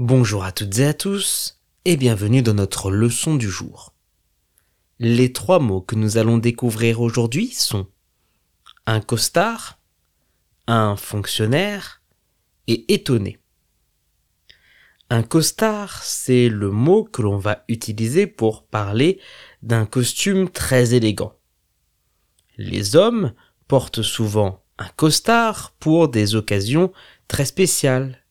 Bonjour à toutes et à tous et bienvenue dans notre leçon du jour. Les trois mots que nous allons découvrir aujourd'hui sont un costard, un fonctionnaire et étonné. Un costard, c'est le mot que l'on va utiliser pour parler d'un costume très élégant. Les hommes portent souvent un costard pour des occasions très spéciales.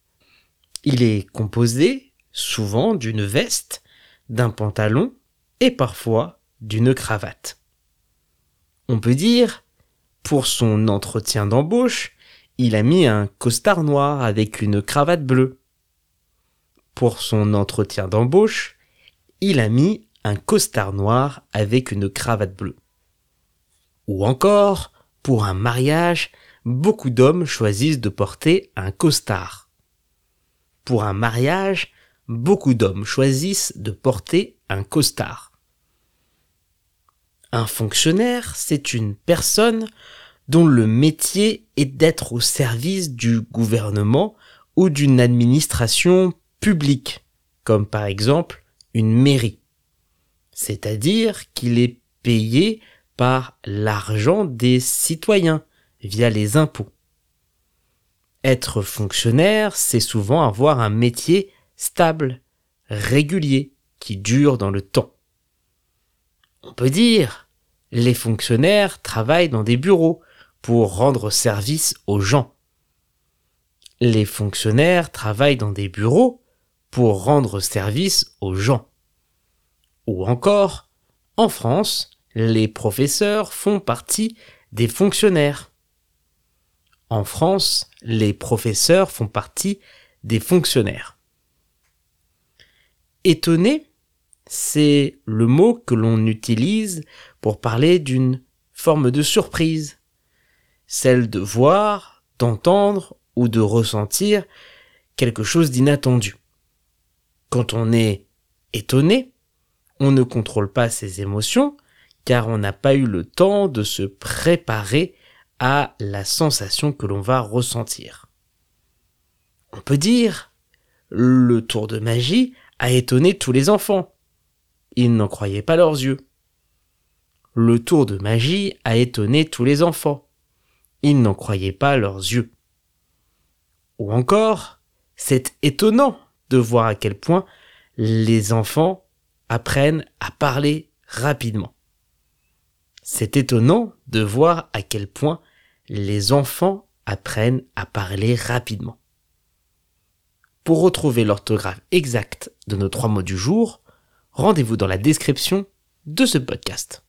Il est composé souvent d'une veste, d'un pantalon et parfois d'une cravate. On peut dire, pour son entretien d'embauche, il a mis un costard noir avec une cravate bleue. Pour son entretien d'embauche, il a mis un costard noir avec une cravate bleue. Ou encore, pour un mariage, beaucoup d'hommes choisissent de porter un costard. Pour un mariage, beaucoup d'hommes choisissent de porter un costard. Un fonctionnaire, c'est une personne dont le métier est d'être au service du gouvernement ou d'une administration publique, comme par exemple une mairie. C'est-à-dire qu'il est payé par l'argent des citoyens via les impôts. Être fonctionnaire, c'est souvent avoir un métier stable, régulier, qui dure dans le temps. On peut dire, les fonctionnaires travaillent dans des bureaux pour rendre service aux gens. Les fonctionnaires travaillent dans des bureaux pour rendre service aux gens. Ou encore, en France, les professeurs font partie des fonctionnaires. En France, les professeurs font partie des fonctionnaires. Étonné, c'est le mot que l'on utilise pour parler d'une forme de surprise, celle de voir, d'entendre ou de ressentir quelque chose d'inattendu. Quand on est étonné, on ne contrôle pas ses émotions car on n'a pas eu le temps de se préparer à la sensation que l'on va ressentir. On peut dire le tour de magie a étonné tous les enfants. Ils n'en croyaient pas leurs yeux. Le tour de magie a étonné tous les enfants. Ils n'en croyaient pas leurs yeux. Ou encore, c'est étonnant de voir à quel point les enfants apprennent à parler rapidement. C'est étonnant de voir à quel point les enfants apprennent à parler rapidement. Pour retrouver l'orthographe exacte de nos trois mots du jour, rendez-vous dans la description de ce podcast.